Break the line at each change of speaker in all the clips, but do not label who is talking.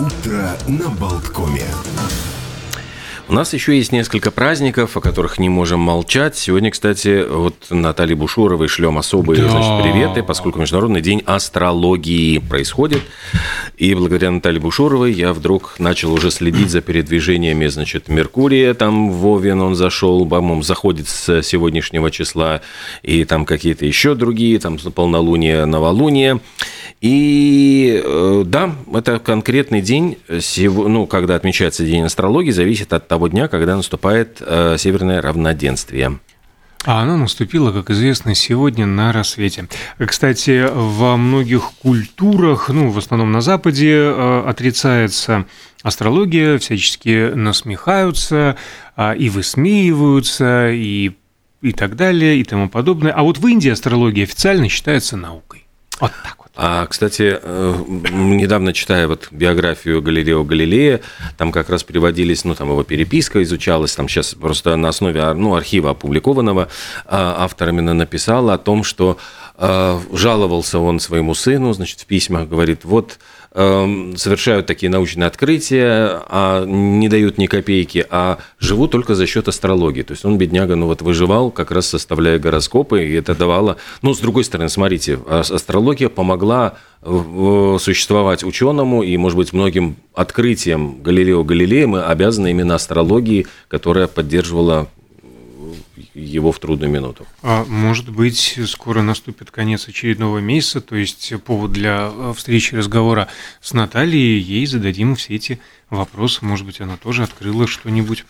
Утро на Болткоме.
У нас еще есть несколько праздников, о которых не можем молчать. Сегодня, кстати, вот Наталье Бушуровой шлем особые
Да.
значит, приветы, поскольку Международный день астрологии происходит. И благодаря Наталье Бушуровой я вдруг начал уже следить за передвижениями, значит, Меркурия, там в Овен он зашел, по-моему, заходит с сегодняшнего числа, и там какие-то еще другие, там полнолуние, новолуние. И э, да, это конкретный день, ну, когда отмечается День астрологии, зависит от того дня, когда наступает э, северное равноденствие.
А оно наступило, как известно, сегодня на рассвете. Кстати, во многих культурах, ну, в основном на Западе, э, отрицается астрология, всячески насмехаются а, и высмеиваются, и, и так далее, и тому подобное. А вот в Индии астрология официально считается наукой. Вот так вот.
А, кстати, э, недавно читая вот биографию Галилео Галилея, там как раз приводились, ну, там его переписка изучалась, там сейчас просто на основе ну, архива опубликованного а, автор именно написал о том, что э, жаловался он своему сыну, значит, в письмах говорит, вот совершают такие научные открытия, а не дают ни копейки, а живут только за счет астрологии. То есть он, бедняга, ну вот выживал, как раз составляя гороскопы, и это давало... Ну, с другой стороны, смотрите, астрология помогла существовать ученому, и, может быть, многим открытиям Галилео Галилея мы обязаны именно астрологии, которая поддерживала его в трудную минуту.
А, Может быть, скоро наступит конец очередного месяца, то есть повод для э, встречи разговора с Натальей, ей зададим все эти вопросы, может быть, она тоже открыла что-нибудь.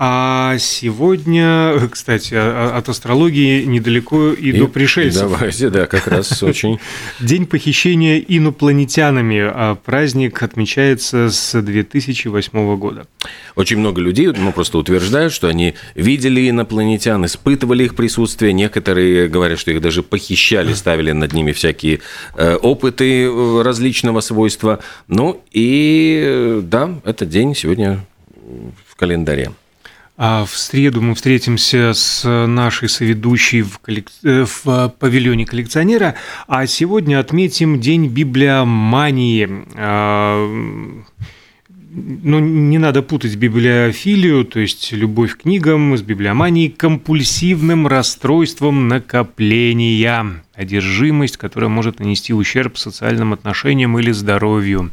А сегодня, кстати, от астрологии недалеко и, до пришельцев.
Давайте, да, как раз очень...
День похищения инопланетянами. а Праздник отмечается с 2008 года.
Очень много людей ну, просто утверждают, что они видели инопланетян, испытывали их присутствие. Некоторые говорят, что их даже похищали, ставили над ними всякие э, опыты э, различного свойства. Ну и э, да, этот день сегодня в календаре.
А в среду мы встретимся с нашей соведущей в, коллек- э, в павильоне коллекционера, а сегодня отметим День библиомании. А, Ну, не надо путать библиофилию, то есть любовь к книгам, с библиоманией, компульсивным расстройством накопления, одержимость, которая может нанести ущерб социальным отношениям или здоровью.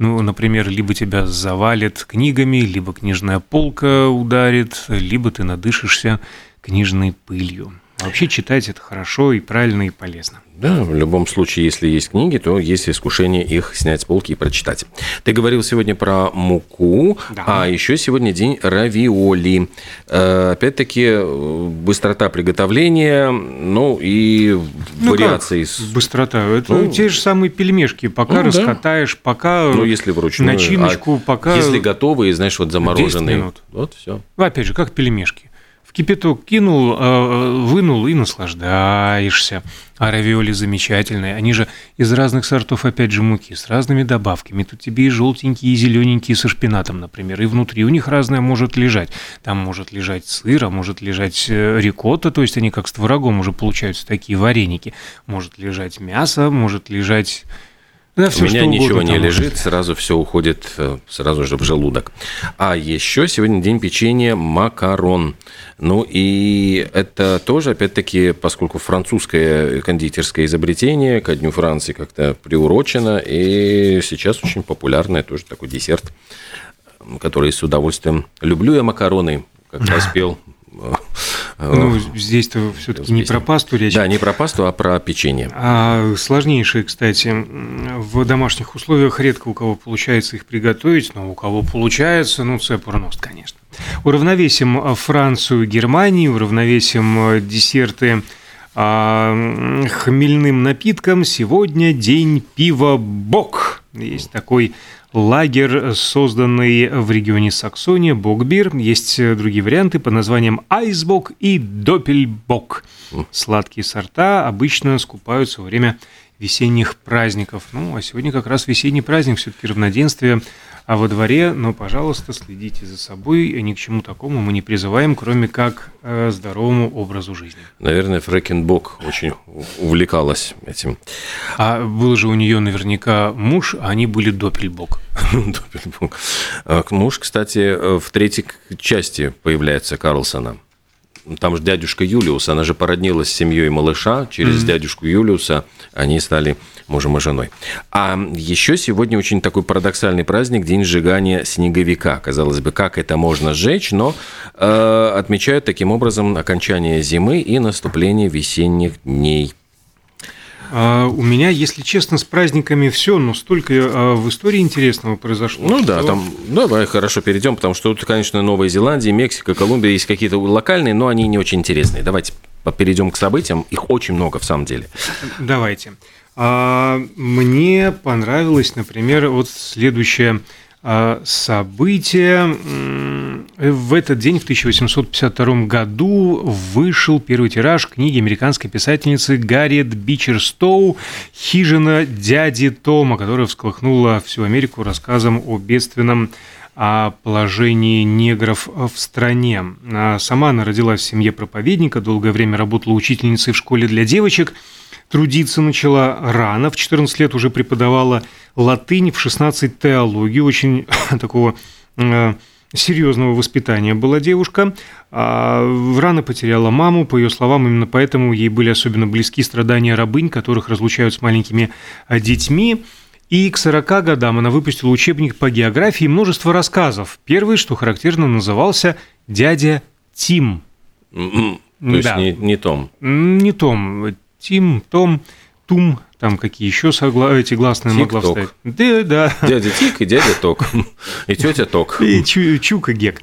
Ну, например, либо тебя завалит книгами, либо книжная полка ударит, либо ты надышишься книжной пылью. А Вообще читать это хорошо и правильно и полезно.
Да, в любом случае, если есть книги, то есть искушение их снять с полки и прочитать. Ты говорил сегодня про муку,
Да.
а еще сегодня день равиоли. Э, Опять-таки, э, быстрота приготовления, ну и
Ну
вариации.
как быстрота. Это
Ну,
те же самые пельмешки. Пока
ну, да.
раскатаешь, пока
Ну, если вручную.
начиночку,
а
пока...
Если готовые, знаешь, вот замороженные.
минут.
Вот все.
Ну, Опять же, как пельмешки. В кипяток кинул, э, вынул и наслаждаешься. А равиоли замечательные. Они же из разных сортов, опять же, муки, с разными добавками. Тут тебе и желтенькие, и зелененькие со шпинатом, например. И внутри у них разное может лежать. Там может лежать сыр, а может лежать э, рикотта, то есть они как с творогом уже получаются такие вареники. Может лежать мясо, может лежать... Да,
У
всё,
меня ничего не лежит, сразу все уходит э, сразу же в желудок. А еще сегодня день печенья макарон. Ну и это тоже, опять-таки, поскольку французское кондитерское изобретение ко Дню Франции как-то приурочено, и сейчас очень популярный тоже такой десерт, который с удовольствием люблю я макароны, как раз пел.
Ну, здесь-то все-таки не про пасту речь.
Да, не про пасту, а про печенье.
А сложнейшие, кстати, в домашних условиях редко у кого получается их приготовить, но у кого получается, ну, цепурност, конечно. Уравновесим э, Францию, Германию, уравновесим э, десерты а, хмельным напитком. Сегодня день пива Бок. Есть такой лагерь, созданный в регионе Саксония, Бокбир. Есть э, другие варианты под названием Айсбок и Доппельбок. Сладкие сорта обычно скупаются во время весенних праздников. Ну, а сегодня как раз весенний праздник, все-таки равноденствие а во дворе, но, пожалуйста, следите за собой, и ни к чему такому мы не призываем, кроме как э, здоровому образу жизни.
Наверное, Фрэкенбок очень увлекалась этим.
А был же у нее наверняка муж, а они были Доппельбок.
Доппельбок. А, муж, кстати, э, в третьей части появляется Карлсона там же дядюшка Юлиус, она же породнилась с семьей малыша, через mm-hmm. дядюшку Юлиуса они стали мужем и женой. А еще сегодня очень такой парадоксальный праздник, день сжигания снеговика. Казалось бы, как это можно сжечь, но э, отмечают таким образом окончание зимы и наступление весенних дней.
А у меня, если честно, с праздниками все, но столько а, в истории интересного произошло.
Ну да, там, давай хорошо перейдем, потому что тут, конечно, Новая Зеландия, Мексика, Колумбия есть какие-то локальные, но они не очень интересные. Давайте перейдем к событиям, их очень много в самом деле.
Давайте. А, мне понравилось, например, вот следующее событие. В этот день, в 1852 году, вышел первый тираж книги американской писательницы Гарриет Бичерстоу «Хижина дяди Тома», которая всколыхнула всю Америку рассказом о бедственном о положении негров в стране. А сама она родилась в семье проповедника, долгое время работала учительницей в школе для девочек – Трудиться начала рано, в 14 лет уже преподавала латынь, в 16 теологию, очень такого э, серьезного воспитания была девушка. А, рано потеряла маму, по ее словам, именно поэтому ей были особенно близки страдания рабынь, которых разлучают с маленькими э, детьми. И к 40 годам она выпустила учебник по географии и множество рассказов. Первый, что характерно, назывался «Дядя Тим».
М-м, то есть да. не, не Том?
Не Том. Тим, Том, Тум, там какие еще согла... эти гласные Тик могла вставить.
Да, да. Дядя Тик и дядя Ток. И тетя Ток.
И Чу, Чука Гек.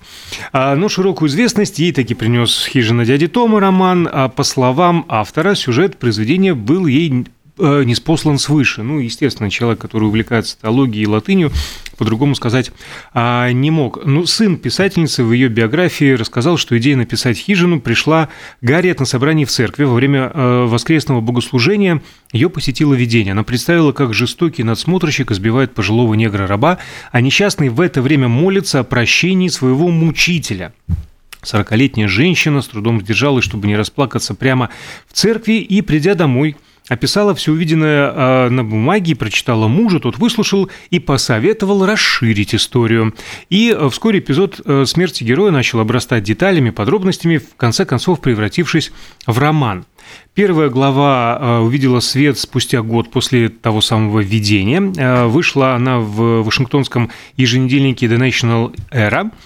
А, но широкую известность ей таки принес «Хижина дяди Тома» роман. А по словам автора, сюжет произведения был ей Э, не спослан свыше. Ну, естественно, человек, который увлекается теологией и латынью, по-другому сказать а, не мог. Ну, сын писательницы в ее биографии рассказал, что идея написать хижину пришла Гарриет на собрании в церкви. Во время э, воскресного богослужения ее посетило видение. Она представила, как жестокий надсмотрщик избивает пожилого негра-раба, а несчастный в это время молится о прощении своего мучителя. Сорокалетняя женщина с трудом сдержалась, чтобы не расплакаться прямо в церкви, и, придя домой, описала все увиденное а, на бумаге, прочитала мужу, тот выслушал и посоветовал расширить историю. И а, вскоре эпизод а, смерти героя начал обрастать деталями, подробностями, в конце концов превратившись в роман. Первая глава увидела свет спустя год после того самого введения. Вышла она в Вашингтонском еженедельнике The National Era –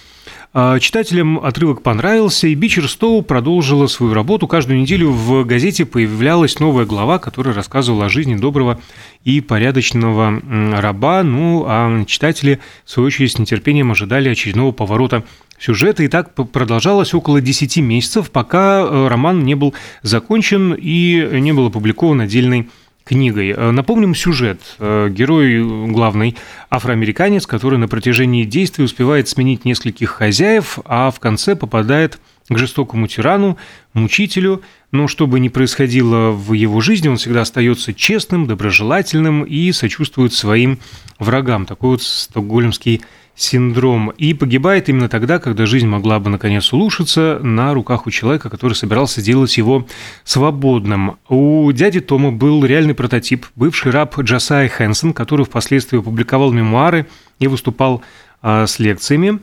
читателям отрывок понравился, и Бичер Стоу продолжила свою работу. Каждую неделю в газете появлялась новая глава, которая рассказывала о жизни доброго и порядочного раба. Ну, а читатели, в свою очередь, с нетерпением ожидали очередного поворота сюжета. И так продолжалось около 10 месяцев, пока э, роман не был закончен и не был опубликован отдельный книгой. Э, напомним сюжет. Э, герой главный афроамериканец, который на протяжении действия успевает сменить нескольких хозяев, а в конце попадает к жестокому тирану, мучителю. Но что бы ни происходило в его жизни, он всегда остается честным, доброжелательным и сочувствует своим врагам. Такой вот стокгольмский синдром и погибает именно тогда, когда жизнь могла бы наконец улучшиться на руках у человека, который собирался сделать его свободным. У дяди Тома был реальный прототип, бывший раб Джасай Хэнсон, который впоследствии опубликовал мемуары и выступал а, с лекциями.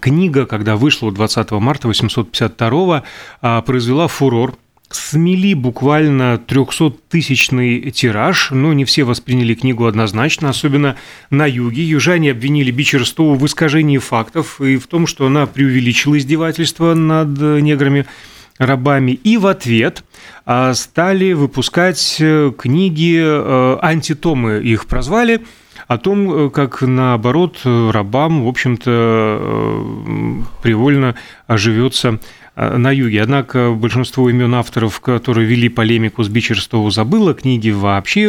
Книга, когда вышла 20 марта 852 а, произвела фурор – смели буквально 300-тысячный тираж, но не все восприняли книгу однозначно, особенно на юге. Южане обвинили Бичерстову в искажении фактов и в том, что она преувеличила издевательство над неграми рабами, и в ответ а, стали выпускать э, книги, э, антитомы их прозвали, о том, э, как наоборот рабам, в общем-то, привольно живется на юге. Однако большинство имен авторов, которые вели полемику с Бичерстоу, забыло. Книги вообще,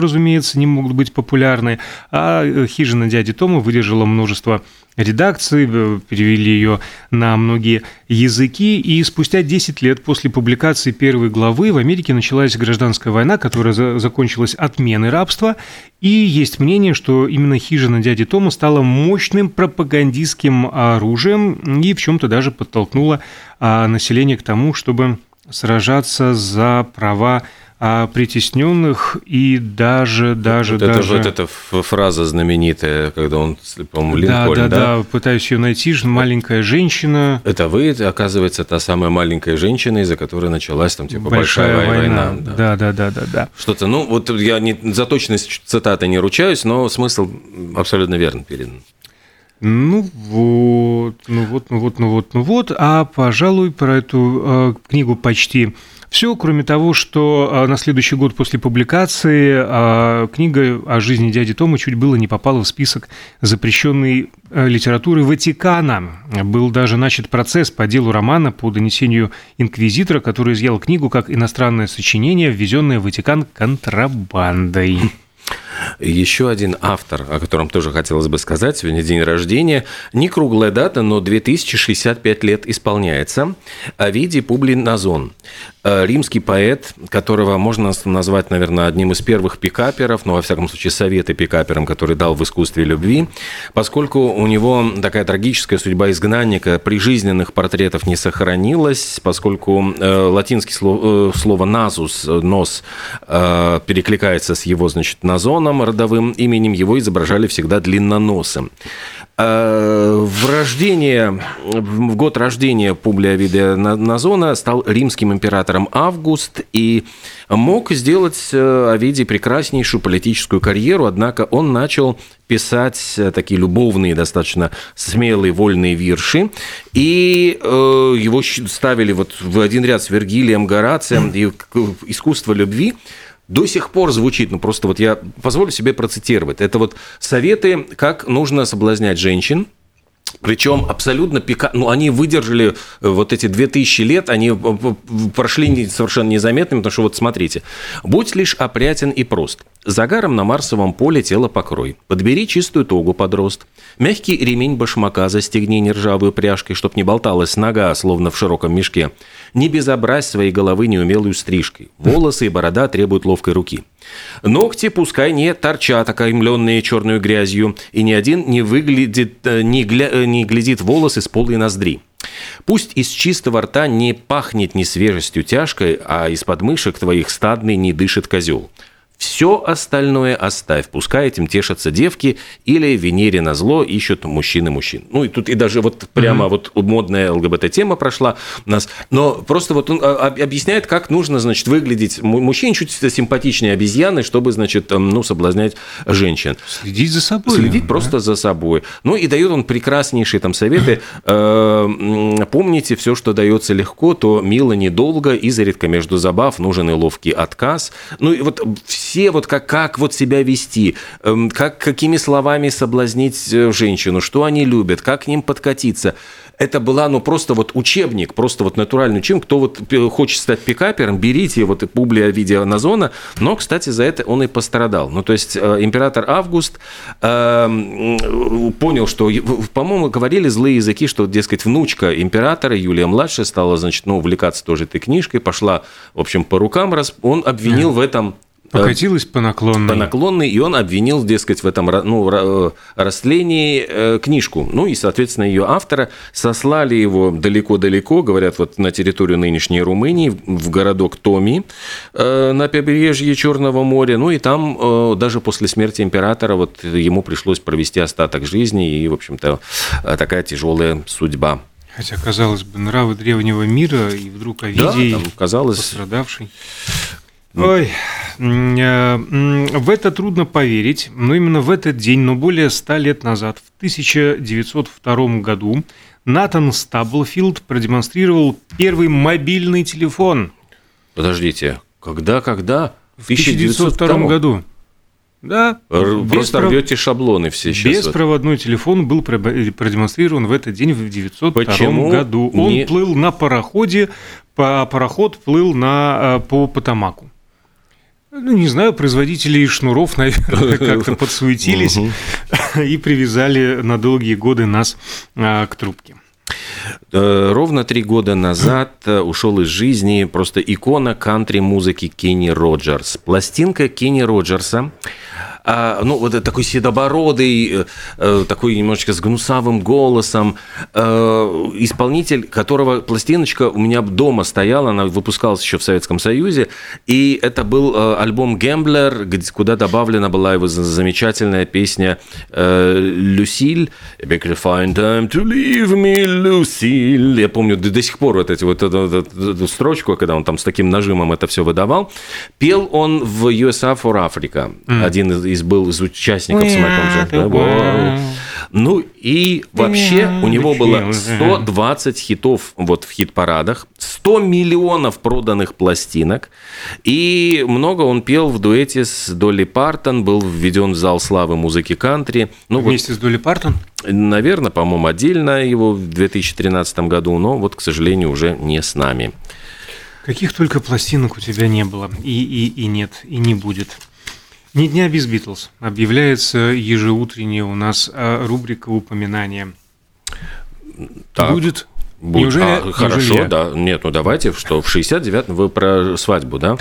разумеется, не могут быть популярны. А «Хижина дяди Тома» выдержала множество редакции, э, перевели ее на многие языки, и спустя 10 лет после публикации первой главы в Америке началась гражданская война, которая закончилась отменой рабства, и есть мнение, что именно хижина дяди Тома стала мощным пропагандистским оружием и в чем-то даже подтолкнула а, население к тому, чтобы сражаться за права притесненных и даже, даже,
вот
даже...
Это вот эта фраза знаменитая, когда он, по-моему, Линкольн,
да? Да, да, да, пытаюсь ее найти, маленькая женщина.
Это вы, оказывается, та самая маленькая женщина, из-за которой началась там типа большая, большая война. война.
Да. да, да, да, да, да.
Что-то, ну, вот я не, за точность цитаты не ручаюсь, но смысл абсолютно верно передан.
Ну вот, ну вот, ну вот, ну вот, ну вот. А, пожалуй, про эту э, книгу почти все, кроме того, что а, на следующий год после публикации а, книга о жизни дяди Тома чуть было не попала в список запрещенной э, литературы Ватикана. Был даже начат процесс по делу романа по донесению инквизитора, который изъял книгу как иностранное сочинение, ввезенное в Ватикан контрабандой.
Еще один автор, о котором тоже хотелось бы сказать, сегодня день рождения. Не круглая дата, но 2065 лет исполняется. Овидий Публий Назон. Э, римский поэт, которого можно назвать, наверное, одним из первых пикаперов, но, во всяком случае, советы пикаперам, который дал в искусстве любви, поскольку у него такая трагическая судьба изгнанника, прижизненных портретов не сохранилась, поскольку э, латинский слово, э, слово «назус», «нос», э, перекликается с его, значит, «назоном», родовым именем, его изображали всегда длинноносым. Э, в рождение, в год рождения Публия Видея Назона стал римским императором Август и мог сделать э, Овидий прекраснейшую политическую карьеру, однако он начал писать э, такие любовные, достаточно смелые, вольные вирши, и его ставили вот в один ряд с Вергилием, Горацием, и искусство любви до сих пор звучит, ну просто вот я позволю себе процитировать. Это вот советы, как нужно соблазнять женщин, причем абсолютно пика... ну, они выдержали э, вот эти 2000 лет, они прошли совершенно незаметными, потому что вот смотрите. «Будь лишь опрятен и прост. Загаром на марсовом поле тело покрой. Подбери чистую тогу под рост. Мягкий ремень башмака застегни нержавую пряжкой, чтоб не болталась нога, словно в широком мешке. Не безобразь своей головы неумелую стрижкой. Волосы и борода требуют ловкой руки. Ногти пускай не торчат, окаймленные черной грязью, и ни один не выглядит, э, не, гля, э, не глядит волосы с полой ноздри. Пусть из чистого рта не пахнет ни свежестью тяжкой, а из подмышек твоих стадный не дышит козел. Все остальное оставь, пускай этим тешатся девки или Венере на зло ищут мужчины мужчин. Ну и тут и даже вот прямо mm-hmm. вот модная ЛГБТ-тема прошла у нас. Но просто вот он а, объясняет, как нужно, значит, выглядеть мужчине чуть симпатичнее обезьяны, чтобы, значит, ну, соблазнять женщин.
Следить за собой.
Следить да? просто за собой. Ну и дает он прекраснейшие там советы. Э, помните, все, что дается легко, то мило недолго, изредка между забав нужен и ловкий отказ. Ну и вот все все вот как, как вот себя вести, эм, как, какими словами соблазнить э, женщину, что они любят, как к ним подкатиться. Это была, ну, просто вот учебник, просто вот натуральный учебник. Кто вот хочет стать пикапером, берите вот Публия видео Назона. Но, кстати, за это он и пострадал. Ну, то есть э, император Август э, понял, что, по-моему, говорили злые языки, что, дескать, внучка императора Юлия младшая стала, значит, ну, увлекаться тоже этой книжкой, пошла, в общем, по рукам, он обвинил в этом
Покатилась по наклонной.
По наклонной, и он обвинил, дескать, в этом ну, э, растлении э, книжку. Ну и, соответственно, ее автора сослали его далеко-далеко, говорят, вот на территорию нынешней Румынии, в городок Томи э, на побережье Черного моря. Ну и там даже после смерти императора вот ему пришлось провести остаток жизни, и, в общем-то, такая тяжелая судьба.
Хотя, казалось бы, нравы древнего мира, и вдруг Овидий, да, там, казалось... пострадавший. Ой, э, в это трудно поверить, но именно в этот день, но более ста лет назад, в 1902 году, Натан Стаблфилд продемонстрировал первый мобильный телефон.
Подождите, когда, когда?
В 1902 году. Да.
Просто пров... рвете шаблоны все
сейчас. Беспроводной вот. телефон был продемонстрирован в этот день в 902
Почему
году. Он не... плыл на пароходе, пароход плыл на, э, по Потамаку. Ну, не знаю, производители шнуров, наверное, как-то подсуетились и привязали на долгие годы нас а, к трубке.
Э, ровно три года назад э, ушел из жизни просто икона кантри-музыки Кенни Роджерс. Пластинка Кенни Роджерса а, ну, вот такой седобородый, э, э, такой немножечко с гнусавым голосом, э, исполнитель, которого пластиночка у меня дома стояла, она выпускалась еще в Советском Союзе, и это был альбом «Гэмблер», куда добавлена была его замечательная песня «Люсиль», «Big fine time to leave me, Люсиль». Я помню до, до сих пор вот эти вот эту, эту, эту строчку, когда он там с таким нажимом это все выдавал. Пел он в USA for Africa, mm. один из из, был из участников с Майклом Джексоном. Ну и вообще у него было 120 хитов вот в хит-парадах, 100 миллионов проданных пластинок, и много он пел в дуэте с Долли Партон, был введен в зал славы музыки кантри.
Ну, Вместе вот, с Долли Партон?
Наверное, по-моему, отдельно его в 2013 году, но вот, к сожалению, уже не с нами.
Каких только пластинок у тебя не было, и, и, и нет, и не будет. Ни дня без Битлз. Объявляется ежеутренняя у нас а, рубрика упоминания.
Так. Будет? Будет. Неужели, а, хорошо, неужели? да. Нет, ну давайте, что в 69-м вы про свадьбу, да?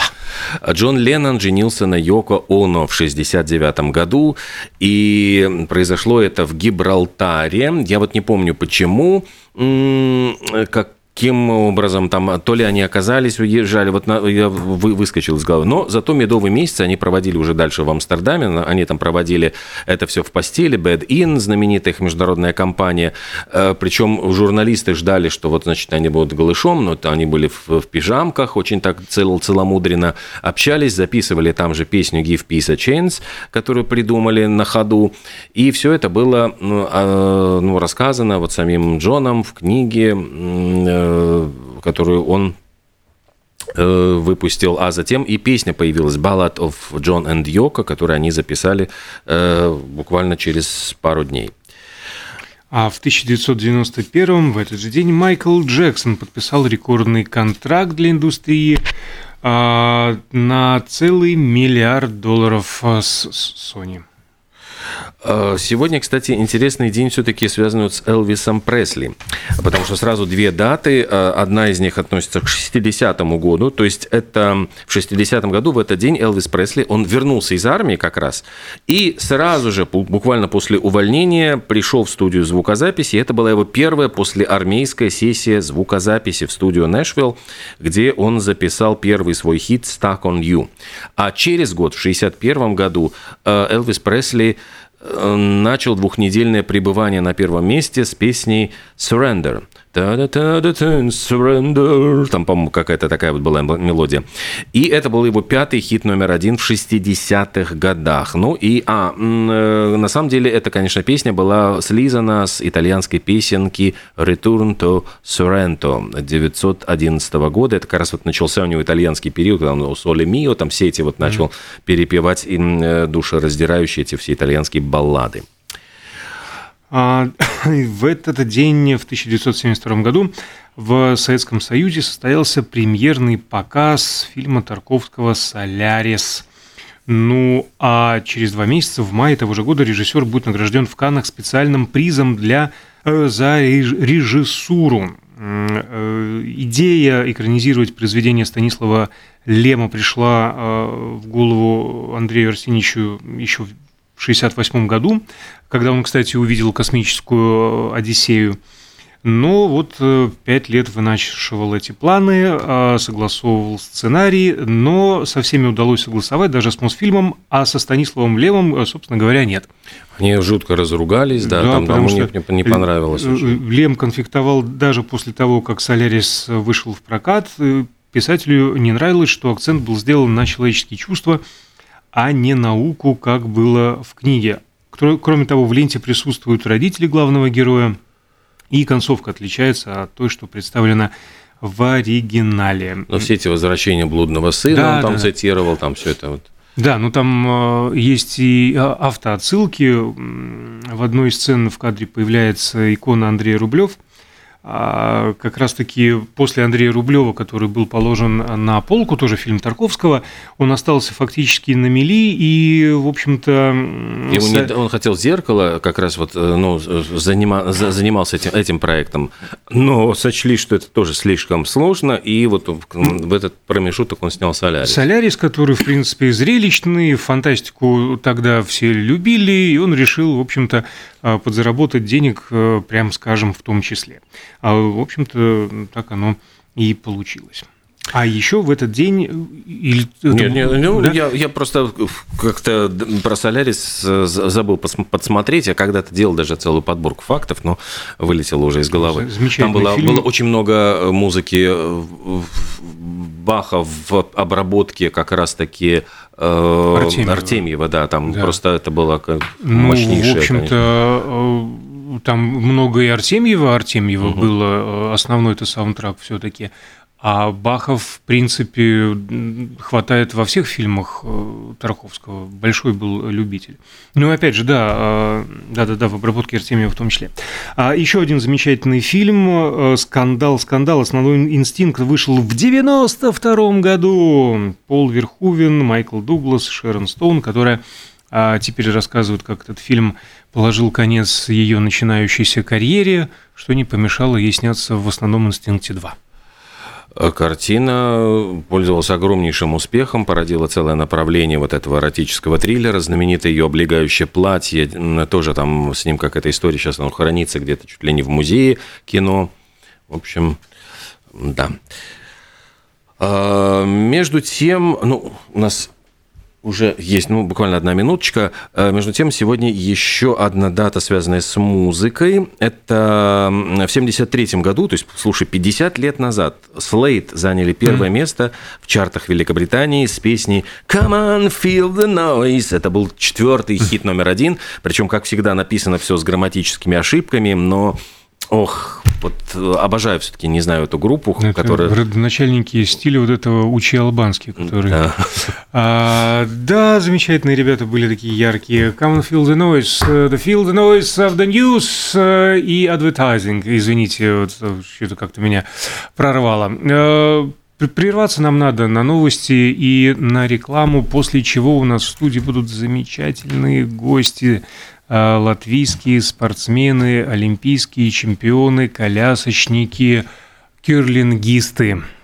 Джон Леннон женился на Йоко Оно в 69-м году, и произошло это в Гибралтаре. Я вот не помню, почему, как каким образом там, то ли они оказались, уезжали, вот на, я вы, выскочил из головы. Но зато медовый месяц они проводили уже дальше в Амстердаме, они там проводили это все в постели, Bad In, знаменитая их международная компания, э, причем журналисты ждали, что вот, значит, они будут голышом, но они были в, в пижамках, очень так цел, целомудренно общались, записывали там же песню Give Peace a Chance, которую придумали на ходу, и все это было ну, а, ну, рассказано вот самим Джоном в книге Э, которую он э, выпустил, а затем и песня появилась Ballad of John and Yoko, которую они записали э, буквально через пару дней.
А в 1991 в этот же день Майкл Джексон подписал рекордный контракт для индустрии а, на целый миллиард долларов с Sony.
Э, сегодня, кстати, интересный день все-таки связан с Элвисом Пресли, потому что сразу две даты. Э, одна из них относится к 60-му году, то есть это в 60-м году, в этот день Элвис Пресли, он вернулся из армии как раз, и сразу же, буквально после увольнения, пришел в студию звукозаписи. Это была его первая послеармейская сессия звукозаписи в студию Нэшвилл, где он записал первый свой хит «Stuck on You». А через год, в 61 году, э, Элвис Пресли начал двухнедельное пребывание на первом месте с песней «Surrender». Там, по-моему, какая-то такая вот была мелодия. И это был его пятый хит номер один в 60-х годах. Ну и, а, э, на самом деле, эта, конечно, песня была слизана с итальянской песенки «Return to Sorrento» 1911 года. Это как раз вот начался у него итальянский период, когда он «Соли Мио», там все эти вот начал mm-hmm. перепевать э, душераздирающие эти все итальянские баллады.
А, в этот день, в 1972 году, в Советском Союзе состоялся премьерный показ фильма Тарковского «Солярис». Ну, а через два месяца, в мае того же года, режиссер будет награжден в Каннах специальным призом для, э, за режиссуру. Э, идея экранизировать произведение Станислава Лема пришла э, в голову Андрею Арсеньевичу еще 1968 году, когда он, кстати, увидел космическую э, Одиссею. Но вот э, пять лет вынашивал эти планы, э, согласовывал сценарий, но со всеми удалось согласовать, даже с Мосфильмом, а со Станиславом Левом, собственно говоря, нет.
Они жутко разругались, да, да там потому что не, не понравилось. Очень.
Лем конфликтовал даже после того, как «Солярис» вышел в прокат. Писателю не нравилось, что акцент был сделан на человеческие чувства – а не науку, как было в книге. Кроме того, в ленте присутствуют родители главного героя, и концовка отличается от той, что представлена в оригинале.
Но все эти возвращения блудного сына да, он там да. цитировал, там все это вот.
Да, ну там э, есть и а, автоотсылки. В одной из сцен в кадре появляется икона Андрея Рублев – как раз-таки после Андрея Рублева, который был положен на полку, тоже фильм Тарковского, он остался фактически на мели и, в общем-то...
Ему не, он хотел зеркало, как раз вот, э, ну, занима, занимался этим, этим проектом, но сочли, что это тоже слишком сложно, и вот в этот промежуток он снял «Солярис».
«Солярис», который, в принципе, зрелищный, фантастику тогда все любили, и он решил, в общем-то, а, подзаработать денег, э, прям скажем, в том числе. А, в общем-то, так оно и получилось. А еще в этот день
э, или нет, нет, ну, да? я, я просто как-то про Солярис э, забыл подсмотреть, я когда-то делал даже целую подборку фактов, но вылетело уже из головы. Там было, фильм. было очень много музыки Баха в обработке как раз-таки э, Артемьева. Артемьева, да, там да. просто это было
ну, мощнейшее. В общем-то. Там много и Артемьева, Артемьева угу. было, э, основной это саундтрак все-таки. А Бахов, в принципе, хватает во всех фильмах э, Тарковского. Большой был любитель. Ну, опять же, да, да-да-да, в обработке Артемия в том числе. А еще один замечательный фильм э, «Скандал, скандал. Основной инстинкт» вышел в 92 году. Пол Верхувен, Майкл Дуглас, Шерон Стоун, которая а теперь рассказывают, как этот фильм положил конец ее начинающейся карьере, что не помешало ей сняться в основном «Инстинкте 2».
Картина пользовалась огромнейшим успехом, породила целое направление вот этого эротического триллера. Знаменитое ее облегающее платье, тоже там с ним какая-то история, сейчас оно хранится где-то чуть ли не в музее кино. В общем, да. А, между тем, ну, у нас уже есть, ну, буквально одна минуточка. Э, между тем, сегодня еще одна дата, связанная с музыкой. Это в 73 году, то есть, слушай, 50 лет назад Slate заняли первое mm. место в чартах Великобритании с песней «Come on, feel the noise». Это был четвертый хит номер один. Причем, как всегда, написано все с грамматическими ошибками, но Ох, вот э, обожаю все-таки, не знаю эту группу,
Это которая... Родоначальники стиля вот этого Учи Албанский, который... Да. А, да, замечательные ребята были такие яркие. Come and feel the noise, э, the feel the noise of the news э, и advertising. Извините, вот что-то как-то меня прорвало. Прерваться нам надо на новости и на рекламу, после чего у нас в студии будут замечательные гости латвийские спортсмены, олимпийские чемпионы, колясочники, кирлингисты –